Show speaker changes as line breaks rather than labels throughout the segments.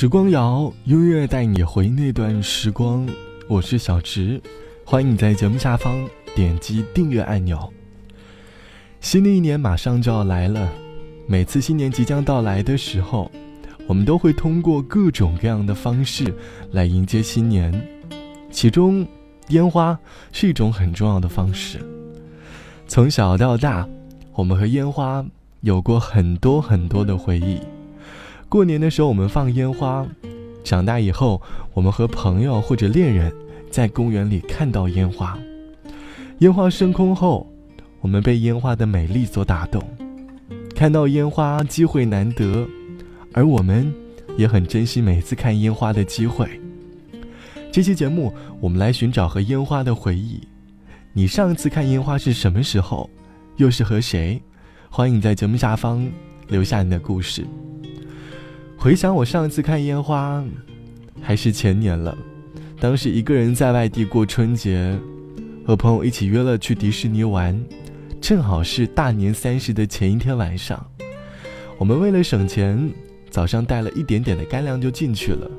时光谣，音乐带你回那段时光。我是小直，欢迎你在节目下方点击订阅按钮。新的一年马上就要来了，每次新年即将到来的时候，我们都会通过各种各样的方式来迎接新年，其中烟花是一种很重要的方式。从小到大，我们和烟花有过很多很多的回忆。过年的时候，我们放烟花；长大以后，我们和朋友或者恋人在公园里看到烟花。烟花升空后，我们被烟花的美丽所打动。看到烟花机会难得，而我们也很珍惜每次看烟花的机会。这期节目，我们来寻找和烟花的回忆。你上次看烟花是什么时候？又是和谁？欢迎在节目下方留下你的故事。回想我上次看烟花，还是前年了。当时一个人在外地过春节，和朋友一起约了去迪士尼玩，正好是大年三十的前一天晚上。我们为了省钱，早上带了一点点的干粮就进去了。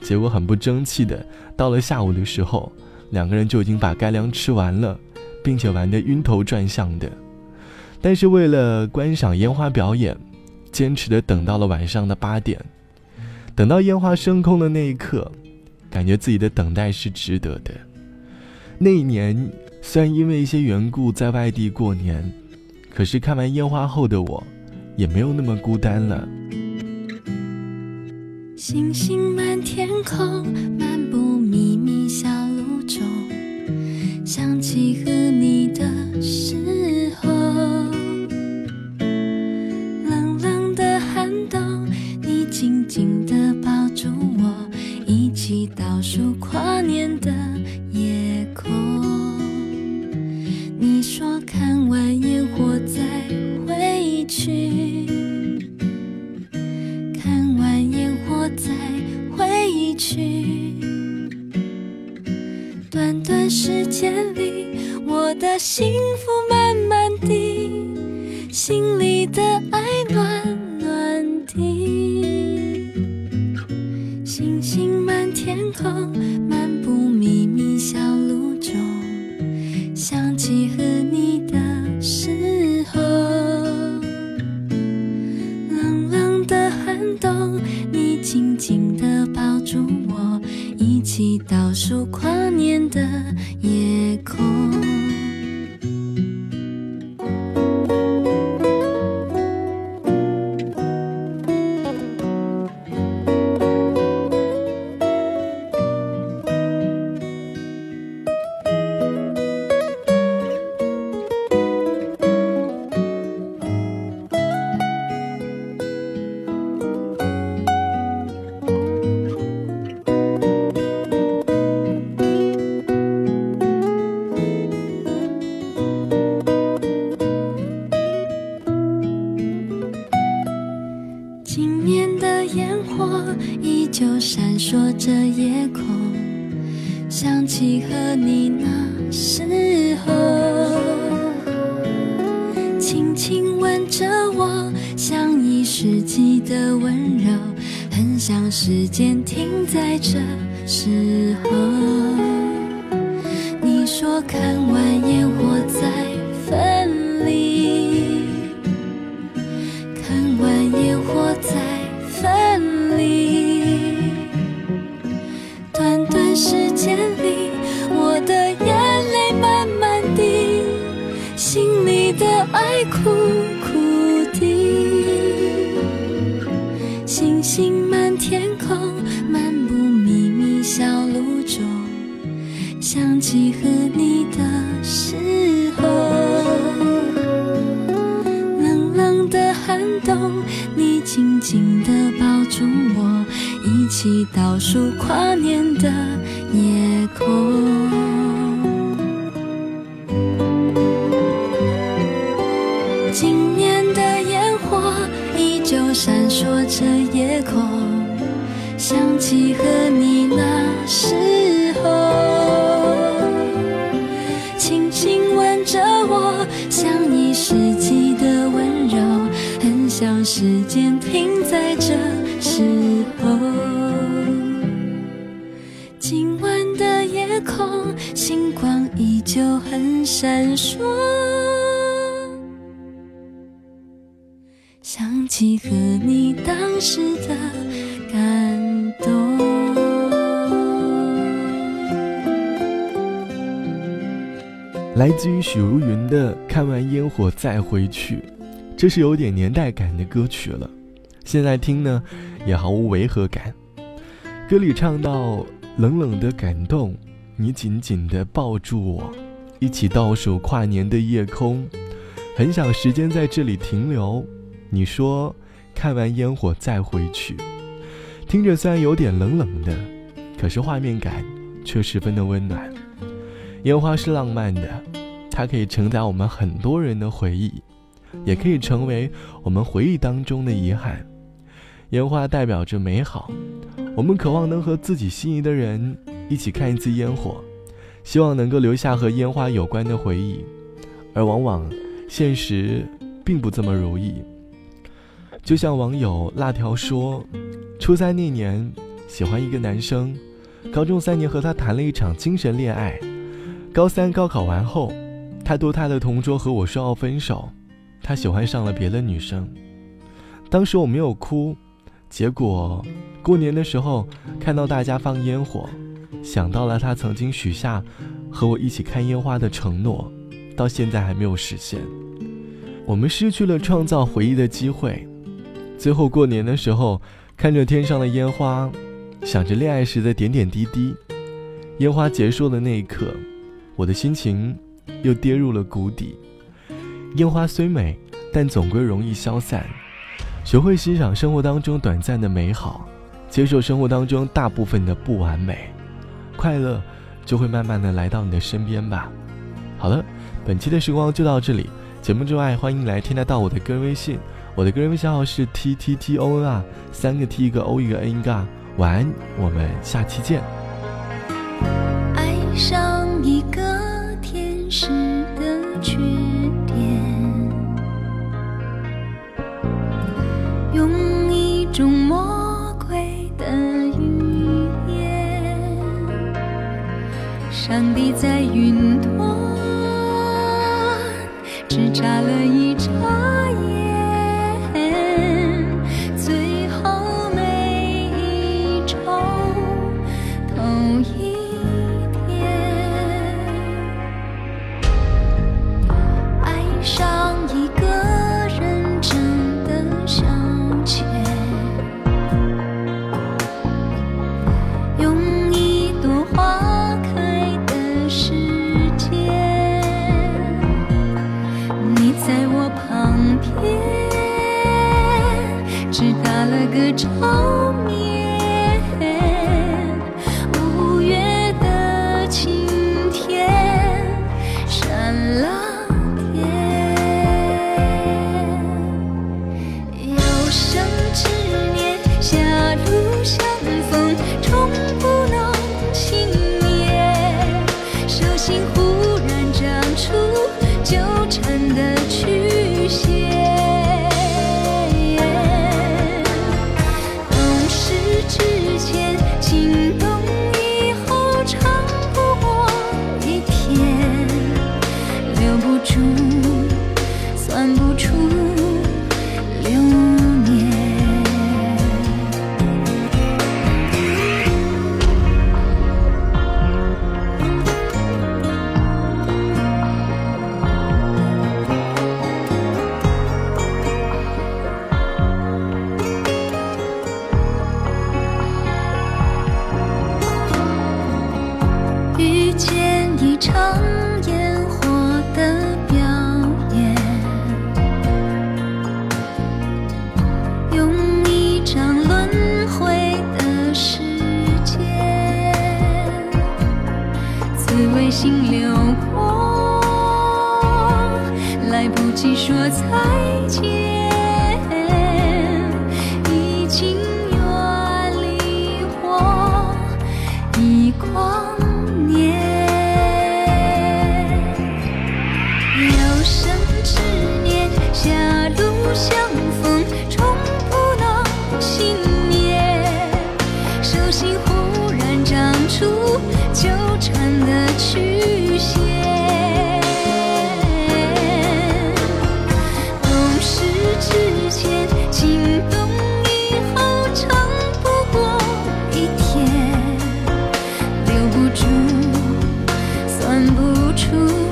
结果很不争气的，到了下午的时候，两个人就已经把干粮吃完了，并且玩得晕头转向的。但是为了观赏烟花表演。坚持的等到了晚上的八点，等到烟花升空的那一刻，感觉自己的等待是值得的。那一年虽然因为一些缘故在外地过年，可是看完烟花后的我，也没有那么孤单了。
星星满天空，漫步秘密小路中，想起和你的时的爱暖暖的，星星满天空，漫步秘密小路中，想起和你的时候，冷冷的寒冬，你紧紧地抱住我，一起倒数跨年的夜空。闪烁着夜空想起和你那时候，轻轻吻着我，像一世纪的温柔，很想时间停在这时候。星星满天空，漫步秘密小路中，想起和你的时候，冷冷的寒冬，你紧紧地抱住我，一起倒数跨年的夜空。夜空想起和你那时候轻轻吻着我像一世纪的温柔很想时间停在这时候今晚的夜空星光依旧很闪烁想起和你当时
来自于许茹芸的《看完烟火再回去》，这是有点年代感的歌曲了。现在听呢，也毫无违和感。歌里唱到：“冷冷的感动，你紧紧地抱住我，一起倒数跨年的夜空，很想时间在这里停留。”你说：“看完烟火再回去。”听着虽然有点冷冷的，可是画面感却十分的温暖。烟花是浪漫的，它可以承载我们很多人的回忆，也可以成为我们回忆当中的遗憾。烟花代表着美好，我们渴望能和自己心仪的人一起看一次烟火，希望能够留下和烟花有关的回忆，而往往现实并不这么如意。就像网友辣条说，初三那年喜欢一个男生，高中三年和他谈了一场精神恋爱，高三高考完后，他读他的同桌和我说要分手，他喜欢上了别的女生，当时我没有哭。结果，过年的时候看到大家放烟火，想到了他曾经许下和我一起看烟花的承诺，到现在还没有实现。我们失去了创造回忆的机会。最后过年的时候，看着天上的烟花，想着恋爱时的点点滴滴。烟花结束的那一刻，我的心情又跌入了谷底。烟花虽美，但总归容易消散。学会欣赏生活当中短暂的美好，接受生活当中大部分的不完美，快乐就会慢慢的来到你的身边吧。好了，本期的时光就到这里。节目之外，欢迎来添加到我的个人微信，我的个人微信号是 t t t o n 啊，三个 t 一个 o 一个 n 一个。晚安，我们下期见。
种魔鬼的语言，上帝在云端只眨了一眨是打了个招呼。处留恋遇见一场来不及说再见，已经远离我一光年。有生之年，狭路相逢，终不能幸免。手心忽然长出纠缠的曲出